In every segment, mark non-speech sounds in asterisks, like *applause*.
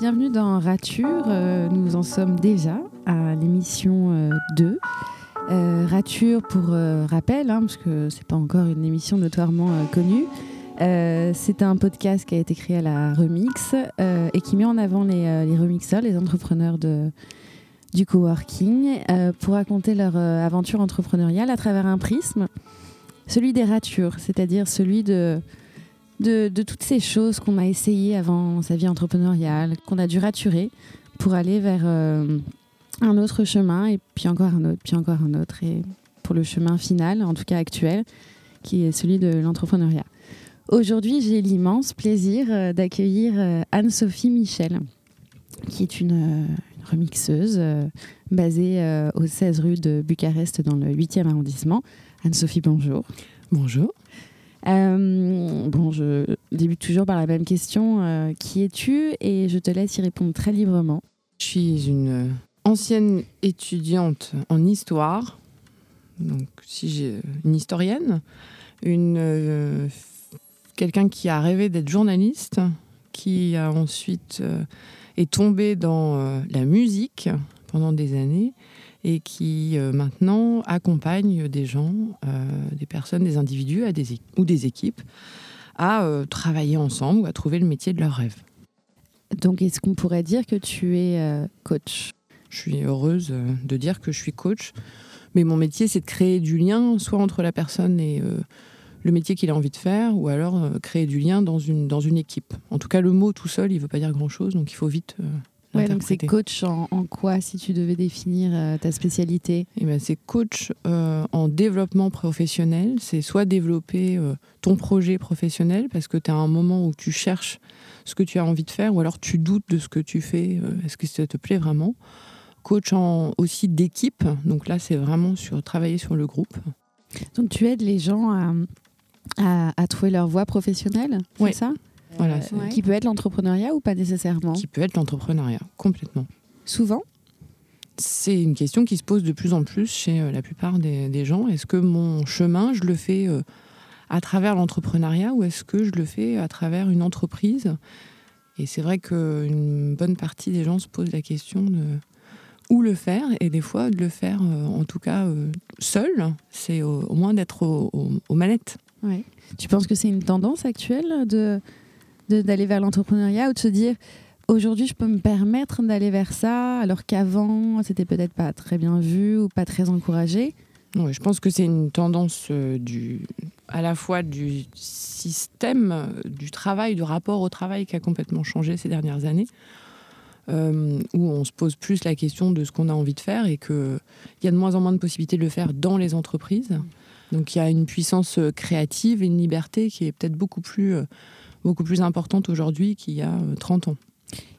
Bienvenue dans Rature. Euh, nous en sommes déjà à l'émission euh, 2. Euh, Rature, pour euh, rappel, hein, parce que c'est pas encore une émission notoirement euh, connue, euh, c'est un podcast qui a été créé à la Remix euh, et qui met en avant les, euh, les remixeurs, les entrepreneurs de, du coworking, euh, pour raconter leur euh, aventure entrepreneuriale à travers un prisme, celui des ratures, c'est-à-dire celui de, de, toutes ces choses qu'on a essayé avant sa vie entrepreneuriale, qu'on a dû raturer pour aller vers euh, un autre chemin, et puis encore un autre, puis encore un autre, et pour le chemin final, en tout cas actuel, qui est celui de l'entrepreneuriat. Aujourd'hui, j'ai l'immense plaisir euh, d'accueillir euh, Anne-Sophie Michel, qui est une, remixeuse basée euh, au 16 rue de Bucarest dans le 8e arrondissement. Anne-Sophie, bonjour. Bonjour. Euh, bon, je débute toujours par la même question. euh, qui es-tu? Et je te laisse y répondre très librement. Je suis une ancienne étudiante en histoire, donc si j'ai une historienne, une euh, quelqu'un qui a rêvé d'être journaliste, qui a ensuite est tombé dans la musique pendant des années et qui euh, maintenant accompagne des gens, euh, des personnes, des individus à des é- ou des équipes à euh, travailler ensemble ou à trouver le métier de leur rêve. Donc, est-ce qu'on pourrait dire que tu es coach? Je suis heureuse de dire que je suis coach. Mais mon métier, c'est de créer du lien, soit entre la personne et le métier qu'il a envie de faire, ou alors euh, créer du lien dans une, dans une équipe. En tout cas, le mot tout seul, il ne veut pas dire grand-chose, donc il faut vite euh, Ouais, donc c'est coach en, en quoi si tu devais définir euh, ta spécialité? Eh ben, c'est coach euh, en développement professionnel. C'est soit développer euh, ton projet professionnel parce que tu as un moment où tu cherches ce que tu as envie de faire ou alors tu doutes de ce que tu fais. Est-ce que ça te plaît vraiment? Coach en, aussi d'équipe. Donc là, c'est vraiment sur travailler sur le groupe. Donc tu aides les gens à, à, à trouver leur voie professionnelle, c'est Ouais. ça? Voilà, Qui peut être l'entrepreneuriat ou pas nécessairement? Qui peut être l'entrepreneuriat complètement. Souvent? C'est une question qui se pose de plus en plus chez euh, la plupart des, des gens. Est-ce que mon chemin, je le fais euh, à travers l'entrepreneuriat ou est-ce que je le fais à travers une entreprise? Et c'est vrai qu'une bonne partie des gens se posent la question de où le faire et des fois de le faire, euh, en tout cas euh, seul, c'est au, au moins d'être au- au- aux manettes. Ouais. Tu penses que c'est une tendance actuelle de- d'aller vers l'entrepreneuriat ou de se dire aujourd'hui je peux me permettre d'aller vers ça alors qu'avant c'était peut-être pas très bien vu ou pas très encouragé? Je pense que c'est une tendance euh, du, à la fois du système euh, du travail, du rapport au travail qui a complètement changé ces dernières années, euh, où on se pose plus la question de ce qu'on a envie de faire et qu'il y a de moins en moins de possibilités de le faire dans les entreprises. Donc il y a une puissance créative et une liberté qui est peut-être beaucoup plus, beaucoup plus importante aujourd'hui qu'il y a euh, 30 ans.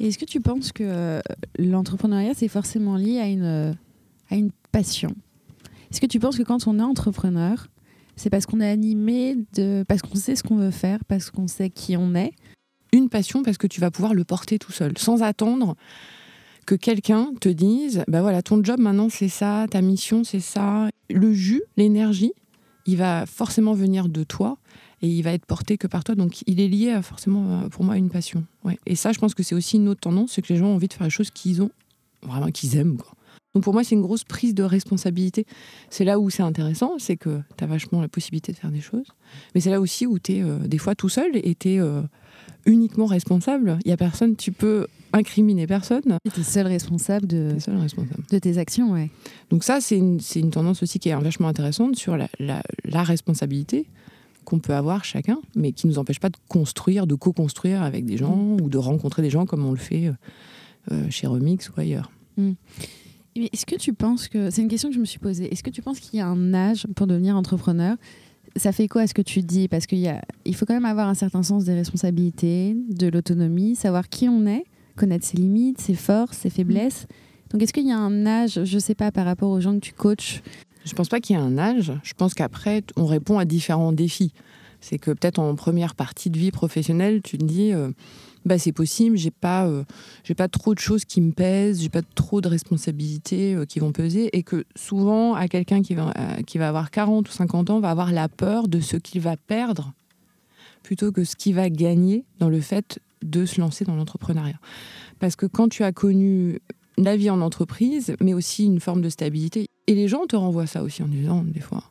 Et est-ce que tu penses que euh, l'entrepreneuriat c'est forcément lié à une euh, à une passion? Est-ce que tu penses que quand on est entrepreneur c'est parce qu'on est animé de parce qu'on sait ce qu'on veut faire parce qu'on sait qui on est? Une passion parce que tu vas pouvoir le porter tout seul, sans attendre que quelqu'un te dise, bah voilà, ton job maintenant c'est ça, ta mission c'est ça. Le jus, l'énergie, il va forcément venir de toi et il va être porté que par toi. Donc il est lié à forcément, euh, pour moi, à une passion. Ouais. Et ça, je pense que c'est aussi une autre tendance, c'est que les gens ont envie de faire les choses qu'ils ont, vraiment qu'ils aiment. Quoi. Donc pour moi, c'est une grosse prise de responsabilité. C'est là où c'est intéressant, c'est que tu as vachement la possibilité de faire des choses. Mais c'est là aussi où tu es des fois tout seul et tu es uniquement responsable. Il y a personne, tu peux incriminer personne. tu es seul responsable de, Tu es seul responsable. de tes actions ouais Donc ça, c'est une, une tendance aussi qui est vachement intéressante sur la, la- la responsabilité qu'on peut avoir chacun, mais qui ne nous empêche pas de construire, de co-construire avec des gens ou de rencontrer des gens comme on le fait euh, euh, chez Remix ou ailleurs. Mais Est-ce que tu penses que c'est une question que je me suis posée Est-ce que tu penses qu'il y a un âge pour devenir entrepreneur? Ça fait quoi à ce que tu dis? Parce qu'il il faut quand même avoir un certain sens des responsabilités, de l'autonomie, savoir qui on est, connaître ses limites, ses forces, ses faiblesses. Donc est-ce qu'il y a un âge, je sais pas, par rapport aux gens que tu coaches Je pense pas qu'il y ait un âge. Je pense qu'après, on répond à différents défis. C'est que peut-être en première partie de vie professionnelle, tu te dis, euh, bah c'est possible, j'ai pas, euh, j'ai pas trop de choses qui me pèsent, j'ai pas trop de responsabilités euh, qui vont peser, et que souvent, à quelqu'un qui va, qui va avoir 40 ou 50 ans, va avoir la peur de ce qu'il va perdre plutôt que ce qu'il va gagner dans le fait de se lancer dans l'entrepreneuriat. Parce que quand tu as connu la vie en entreprise, mais aussi une forme de stabilité, et les gens te renvoient ça aussi en disant, des fois,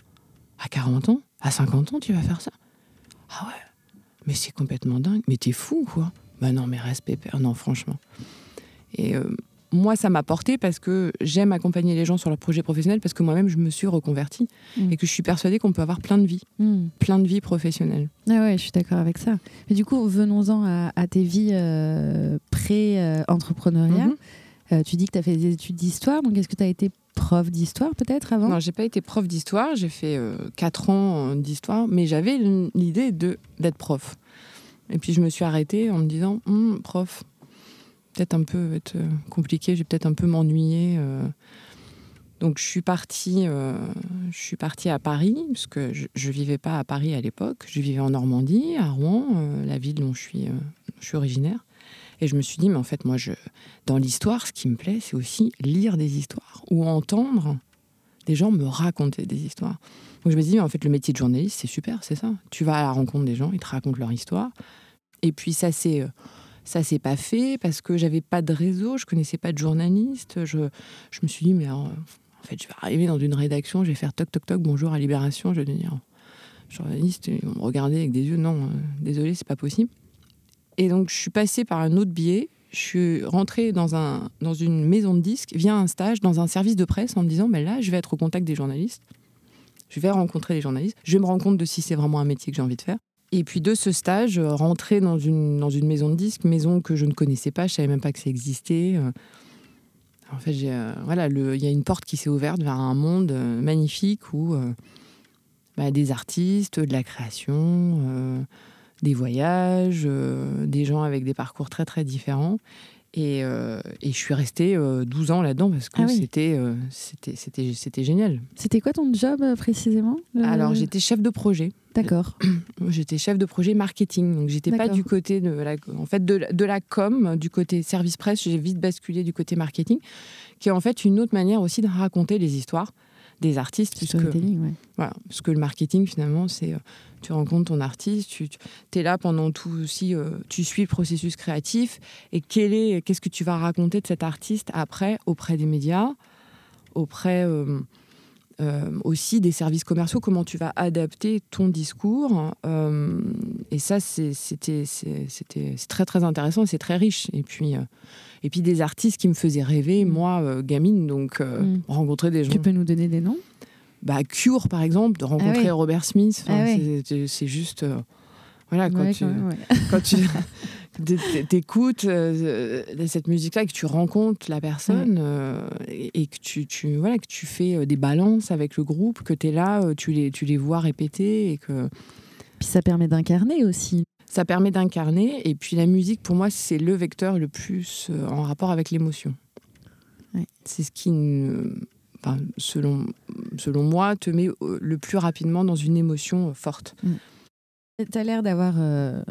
à 40 ans, à 50 ans, tu vas faire ça Ah ouais, mais c'est complètement dingue, mais t'es fou, quoi. Bah non, mais respect, père, non, franchement. Et euh, moi, ça m'a porté parce que j'aime accompagner les gens sur leur projet professionnel parce que moi-même, je me suis reconvertie Mm. et que je suis persuadée qu'on peut avoir plein de vies, Hmm. plein de vies professionnelles. Ah ouais, je suis d'accord avec ça. Mais du coup, venons-en à, à tes vies euh, pré-entrepreneuriat. Mhm. Euh, tu dis que tu as fait des études d'histoire, donc est-ce que tu as été prof d'histoire peut-être avant? Non, j'ai pas été prof d'histoire, j'ai fait 4 ans euh, d'histoire, mais j'avais l'idée de d'être prof. Et puis je me suis arrêtée en me disant, Hum, prof, peut-être un peu euh, compliqué, j'ai peut-être un peu m'ennuyer. euh. Donc je suis partie, euh, je suis partie à Paris parce que je, je vivais pas à Paris à l'époque, je vivais en Normandie, à Rouen, euh, la ville dont je suis, euh, je suis originaire. Et je me suis dit, mais en fait, moi, je, dans l'histoire, ce qui me plaît, c'est aussi lire des histoires ou entendre des gens me raconter des histoires. Donc je me dis, en fait, le métier de journaliste, c'est super, c'est ça. Tu vas à la rencontre des gens, ils te racontent leur histoire. Et puis ça, c'est. euh, Ça s'est pas fait parce que j'avais pas de réseau, je connaissais pas de journaliste. Je, je me suis dit, mais alors, en fait, je vais arriver dans une rédaction, je vais faire toc toc toc, bonjour à Libération, je vais devenir journaliste, ils me regarder avec des yeux, non, euh, désolé, c'est pas possible. Et donc, je suis passée par un autre biais. Je suis rentrée dans, un, dans une maison de disques via un stage dans un service de presse en me disant ben là, je vais être au contact des journalistes. Je vais rencontrer les journalistes. Je vais me rendre compte de si c'est vraiment un métier que j'ai envie de faire. Et puis de ce stage, euh, rentrer dans une, dans une maison de disques, maison que je ne connaissais pas, je savais même pas que ça existait. Euh, En fait, euh, il y a une porte qui s'est ouverte vers un monde magnifique où bah, des artistes, de la création, des voyages, euh, des gens avec des parcours très très différents. Et, euh, et je suis restée euh, 12 ans là-dedans parce que Ah oui. c'était, euh, c'était, c'était, c'était génial. C'était quoi ton job euh, précisément le- Alors j'étais chef de projet. D'accord. *clears throat* J'étais chef de projet marketing, donc j'étais pas du côté de la, en fait de la com, du côté service presse. J'ai vite basculé du côté marketing, qui est en fait une autre manière aussi de raconter les histoires des artistes, puisque ouais. voilà, parce que le marketing finalement c'est euh, tu rencontres ton artiste, tu, es là pendant tout aussi, euh, tu suis le processus créatif et quel est, qu'est-ce que tu vas raconter de cet artiste après auprès des médias, auprès euh, euh, aussi des services commerciaux, comment tu vas adapter ton discours. euh, et ça, c'était très très intéressant et c'est très riche. Et puis, euh, et puis des artistes qui me faisaient rêver, moi, euh, gamine, donc Mm. rencontrer des gens. Tu peux nous donner des noms? Bah, Cure, par exemple, de rencontrer oui. Robert Smith, enfin, Ah c'est- juste. voilà, quand Ouais, tu, quand même, ouais. quand tu *laughs* t'écoutes euh, cette musique-là, que tu rencontres la personne euh, et, et que tu, tu, voilà, que tu fais euh, des balances avec le groupe, que tu es là, tu les, tu les vois répéter et que Puis ça permet d'incarner aussi. ça permet d'incarner. Et puis la musique, pour moi, c'est le vecteur le plus en rapport avec l'émotion. Ouais. C'est ce qui, enfin, selon, selon moi, te met le plus rapidement dans une émotion forte. Tu as l'air d'avoir euh,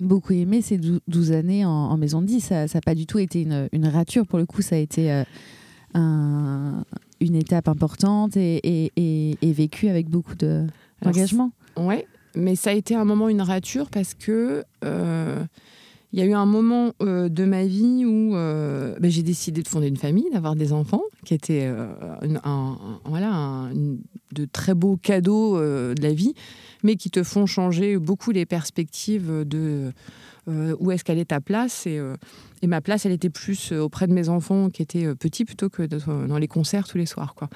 beaucoup aimé ces dou- 12 années en, en maison de 10. Ça n'a pas du tout été une, une rature. Pour le coup, ça a été euh, un- une étape importante et, et, et, et vécue avec beaucoup de- d'engagement. Ouais, mais ça a été un moment une rature parce que euh, il y a eu un moment euh, de ma vie où euh, ben, j'ai décidé de fonder une famille, d'avoir des enfants, qui était euh, un, un- voilà, un- de très beaux cadeaux de la vie, mais qui te font changer beaucoup les perspectives de euh, où est-ce qu'elle est ta place. Et, euh, et ma place, elle était plus euh, auprès de mes enfants qui étaient petits plutôt que dans les concerts tous les soirs. Quoi.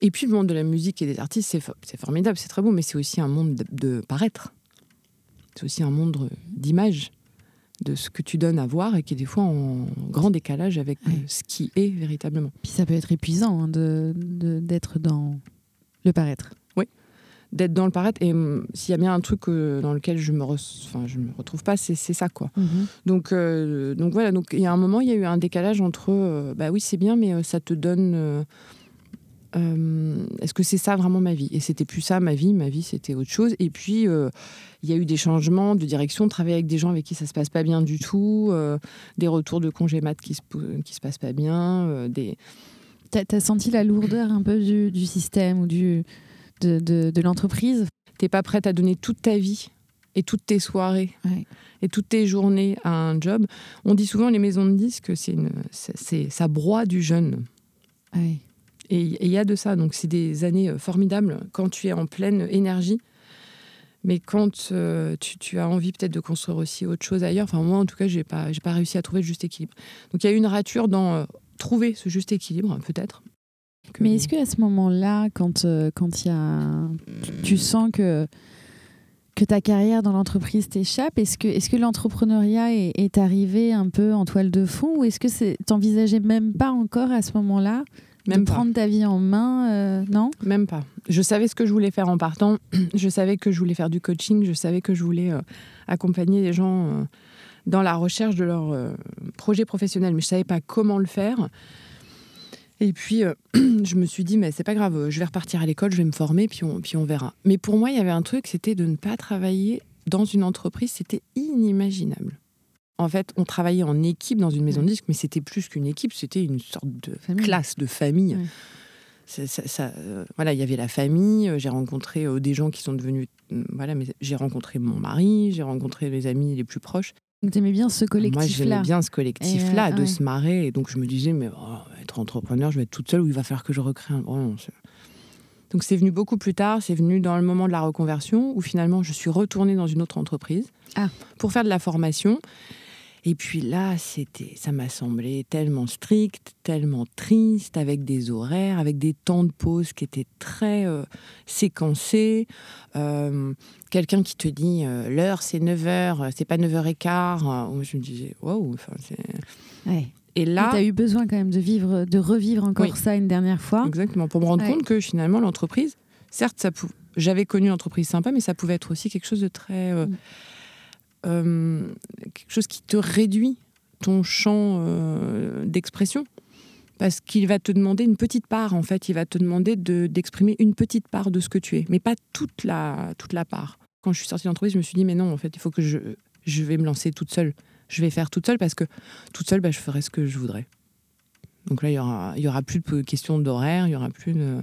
Et puis le monde de la musique et des artistes, c'est, c'est formidable, c'est très beau, mais c'est aussi un monde de, de paraître. C'est aussi un monde d'image, de ce que tu donnes à voir et qui est des fois en grand décalage avec Ouais. ce qui est véritablement. Puis ça peut être épuisant hein, de, de- d'être dans le paraître. D'être dans le paraître, et hum, s'il y a bien un truc euh, dans lequel je me, re- enfin, je me retrouve pas, c'est, ça, quoi. Donc, euh, donc voilà, donc il y a un moment, il y a eu un décalage entre, euh, bah oui, c'est bien, mais euh, ça te donne. Est-ce que c'est ça vraiment ma vie? Et c'était plus ça ma vie, ma vie c'était autre chose. Et puis il y a eu des changements de direction, de travailler avec des gens avec qui ça se passe pas bien du tout, des retours de congé mat qui se, qui se passent pas bien, des, T'as as senti la lourdeur un peu du, du système ou du, de, de, de l'entreprise t'es pas prête à donner toute ta vie et toutes tes soirées et toutes tes journées à un job. On dit souvent les maisons de disques, c'est une, c'est, ça broie du jeune. Et il y a de ça, donc c'est des années euh, formidables quand tu es en pleine énergie. Mais quand euh, tu, as envie peut-être de construire aussi autre chose ailleurs, enfin moi en tout cas, j'ai pas, j'ai pas réussi à trouver le juste équilibre. Donc il y a eu une rature dans euh, trouver ce juste équilibre, peut-être. Mais est-ce qu'à ce moment-là, quand quand y a, tu sens que que ta carrière dans l'entreprise t'échappe Est-ce que, est que l'entrepreneuriat est, arrivé un peu en toile de fond ou est-ce que t'envisageais même pas encore à ce moment-là de prendre ta vie en main euh, Non? Même pas. Je savais ce que je voulais faire en partant. *clears throat* Je savais que je voulais faire du coaching. Je savais que je voulais euh, accompagner les gens euh, dans la recherche de leur projet professionnel, mais je savais pas comment le faire. Et puis, euh, *clears throat* je me suis dit, mais c'est pas grave, je vais repartir à l'école, je vais me former, puis on, puis on verra. Mais pour moi, il y avait un truc, c'était de ne pas travailler dans une entreprise, c'était inimaginable. En fait, on travaillait en équipe dans une maison de disques, mais c'était plus qu'une équipe, c'était une sorte de classe, de famille. Ça, euh, voilà, il y avait la famille. Euh, j'ai rencontré des gens qui sont devenus, voilà, mais j'ai rencontré mon mari, j'ai rencontré les amis les plus proches. Donc, aimais bien ce collectif-là Moi, j'aimais bien ce collectif-là, de se marrer. Et donc, je me disais, mais oh, être entrepreneur, je vais être toute seule ou il va falloir que je recrée un. Oh, donc, c'est venu beaucoup plus tard. C'est venu dans le moment de la reconversion où finalement, je suis retournée dans une autre entreprise ah. pour faire de la formation. Et puis là, c'était, ça m'a semblé tellement strict, tellement triste, avec des horaires, avec des temps de pause qui étaient très euh, séquencés. Euh, quelqu'un qui te dit euh, l'heure c'est 9h, c'est pas 9h15. je me disais, waouh, Et là. Tu as eu besoin quand même de, vivre, de revivre encore ça une dernière fois. Exactement, pour me rendre compte que finalement, l'entreprise, certes, ça j'avais connu une entreprise sympa, mais ça pouvait être aussi quelque chose de très. Mm. Euh, quelque chose qui te réduit ton champ euh, d'expression. Parce qu'il va te demander une petite part, en fait. Il va te demander d'exprimer une petite part de ce que tu es, mais pas toute la, toute la part. Quand je suis sortie d'entreprise, je me suis dit, mais non, en fait, il faut que je, je vais me lancer toute seule. Je vais faire toute seule parce que toute seule, bah, je ferai ce que je voudrais. Donc là, il y aura, y aura plus de questions d'horaire, il y aura plus de...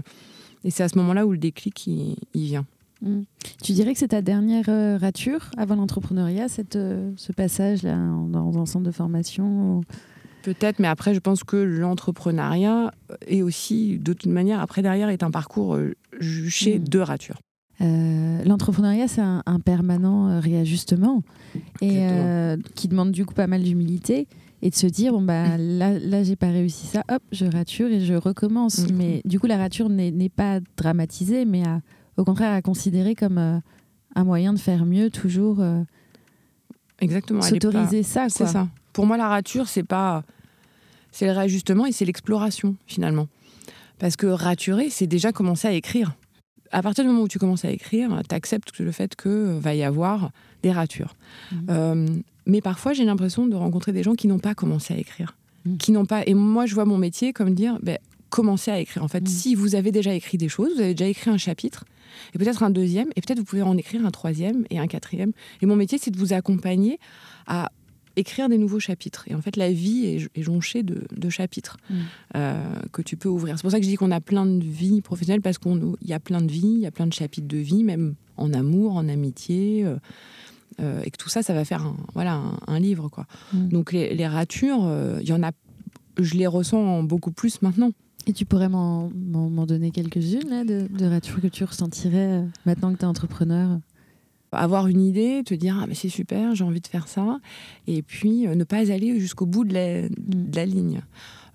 Et c'est à ce moment-là où le déclic, il vient. Mm. Tu dirais que c'est ta dernière euh, rature avant l'entrepreneuriat, euh, ce passage-là dans un centre de formation Peut-être, mais après, je pense que l'entrepreneuriat est aussi, de toute manière, après derrière, est un parcours euh, juché mm. de ratures. L'entrepreneuriat, c'est un, permanent réajustement et qui demande du coup pas mal d'humilité et de se dire bon bah mm. là, là j'ai pas réussi ça, hop, je rature et je recommence. Mais du coup, la rature n'est pas dramatisée, mais à au contraire à considérer comme euh, un moyen de faire mieux, toujours. Euh, Exactement. S'autoriser ça, C'est ça. Pour moi, la rature, c'est pas. C'est le réajustement et c'est l'exploration, finalement. Parce que raturer, c'est déjà commencer à écrire. À partir du moment où tu commences à écrire, tu acceptes le fait qu'il euh, va y avoir des ratures. Mmh. mais parfois, j'ai l'impression de rencontrer des gens qui n'ont pas commencé à écrire. Mmh. Qui n'ont pas. Et moi, je vois mon métier comme dire ben, commencer à écrire. En fait, mmh. si vous avez déjà écrit des choses, vous avez déjà écrit un chapitre, et peut-être un deuxième, et peut-être vous pouvez en écrire un troisième et un quatrième. Et mon métier, c'est de vous accompagner à écrire des nouveaux chapitres. Et en fait, la vie est, jonchée de, chapitres mm. euh, que tu peux ouvrir. C'est pour ça que je dis qu'on a plein de vies professionnelles, parce qu'il y a plein de vies, il y a plein de chapitres de vie, même en amour, en amitié. Euh, euh, et que tout ça, ça va faire un, voilà, un, livre. Quoi. Mm. Donc les, ratures, il y en a, je les ressens beaucoup plus maintenant. Et tu pourrais m'en donner quelques-unes de, de ratures que tu ressentirais maintenant que tu es entrepreneur? Avoir une idée, te dire ah mais c'est super, j'ai envie de faire ça, et puis euh, ne pas aller jusqu'au bout de la, mm. ligne.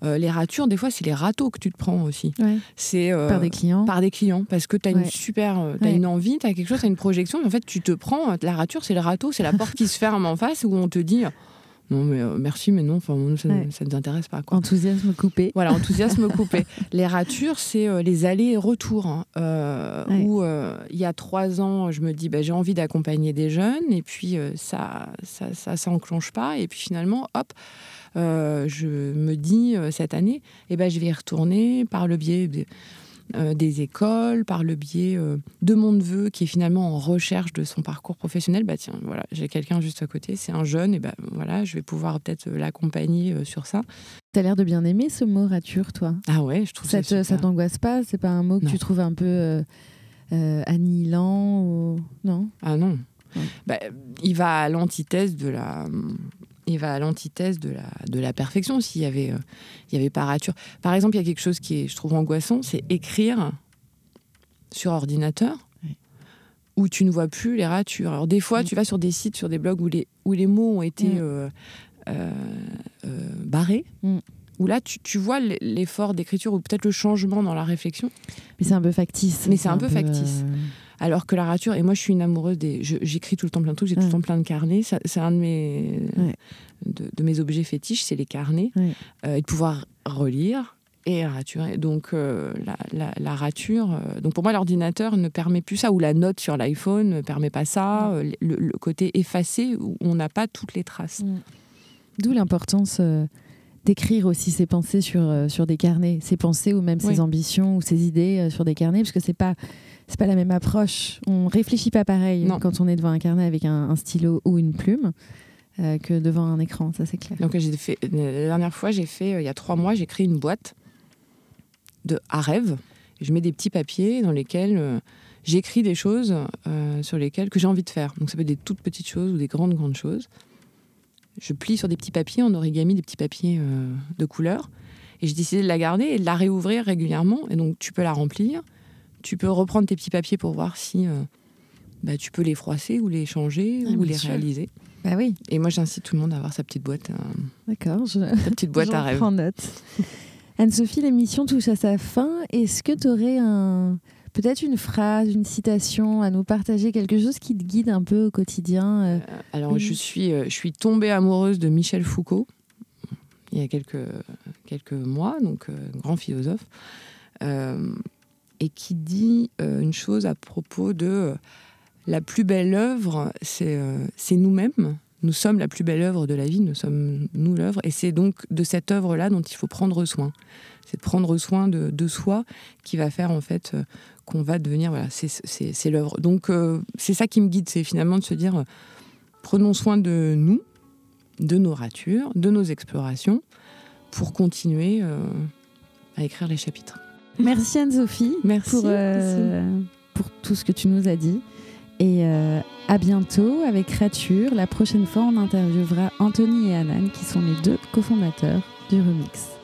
Euh, les ratures, des fois, c'est les râteaux que tu te prends aussi. C'est par des clients. Par des clients, parce que tu as une super, as une envie, tu as quelque chose, tu as une projection, mais en fait, tu te prends la rature, c'est le râteau, c'est la porte qui se ferme en face où on te dit non, mais euh, merci, mais non, enfin, ça ne nous intéresse pas. Quoi. Enthousiasme coupé. Voilà, enthousiasme *laughs* coupé. Les ratures, c'est euh, les allers et retours. Hein, euh, où il y a trois ans, je me dis, bah, j'ai envie d'accompagner des jeunes, et puis ça, ça, ça s'enclenche pas, et puis finalement, hop, je me dis cette année, eh ben, je vais y retourner par le biais euh, des écoles, par le biais euh, de mon neveu qui est finalement en recherche de son parcours professionnel. Bah tiens, voilà, j'ai quelqu'un juste à côté, c'est un jeune, et ben voilà, je vais pouvoir peut-être l'accompagner euh, sur ça. Tu as l'air de bien aimer ce mot rature, toi. Ah ouais, je trouve ça. Ça, ça t'angoisse pas? C'est pas un mot que tu trouves un peu annihilant ou... Non? Ah non. bah, il va à l'antithèse de la va à l'antithèse de la, de la perfection s'il y avait, euh, il y avait pas rature. Par exemple, il y a quelque chose qui est, je trouve angoissant, c'est écrire sur ordinateur où tu ne vois plus les ratures. Alors des fois, tu vas sur des sites, sur des blogs où les, où les mots ont été mm. euh, euh, barrés. Mm. Où là, tu, tu vois l'effort d'écriture ou peut-être le changement dans la réflexion. Mais c'est un peu factice. Mais c'est un, peu factice. Alors que la rature, et moi je suis une amoureuse des. J'écris tout le temps plein de trucs, j'ai tout le temps plein de carnets. C'est un de mes, de, mes objets fétiches, c'est les carnets. Euh, et de pouvoir relire et raturer. Donc euh, la, rature. Euh, donc pour moi, l'ordinateur ne permet plus ça, ou la note sur l'iPhone ne permet pas ça. Le, côté effacé où on n'a pas toutes les traces. D'où l'importance d'écrire aussi ses pensées sur, sur des carnets, ses pensées ou même ses ambitions ou ses idées sur des carnets, parce que c'est pas c'est pas la même approche. On réfléchit pas pareil quand on est devant un carnet avec un, stylo ou une plume. Euh, que devant un écran, ça c'est clair. Donc j'ai fait la dernière fois, j'ai fait euh, il y a trois mois, j'ai créé une boîte de à rêve. Je mets des petits papiers dans lesquels euh, j'écris des choses sur lesquelles que j'ai envie de faire. Donc ça peut être des toutes petites choses ou des grandes grandes choses. Je plie sur des petits papiers en origami, des petits papiers de couleur. Et j'ai décidé de la garder et de la réouvrir régulièrement. Et donc tu peux la remplir tu peux reprendre tes petits papiers pour voir si euh, bah, tu peux les froisser ou les changer ah, ou les réaliser. Bah oui. Et moi, j'incite tout le monde à avoir sa petite boîte. Euh, D'accord. Je... Ta petite boîte à rêve. prends note. Anne-Sophie, l'émission touche à sa fin. Est-ce que tu aurais un... peut-être une phrase, une citation à nous partager, quelque chose qui te guide un peu au quotidien euh? Alors, je, suis, je suis tombée amoureuse de Michel Foucault il y a quelques, quelques mois, donc grand philosophe et qui dit euh, une chose à propos de euh, la plus belle œuvre, euh, c'est nous-mêmes. Nous sommes la plus belle œuvre de la vie, nous sommes nous l'œuvre, et c'est donc de cette œuvre-là dont il faut prendre soin. C'est de prendre soin de, soi qui va faire en fait qu'on va devenir, voilà, c'est l'œuvre. Donc c'est ça qui me guide, c'est finalement de se dire, prenons soin de nous, de nos ratures, de nos explorations, pour continuer à écrire les chapitres. Merci Anne-Sophie pour, euh, pour tout ce que tu nous as dit. Et euh, à bientôt avec Rature. La prochaine fois, on interviewera Anthony et Anan, qui sont les deux cofondateurs du Remix.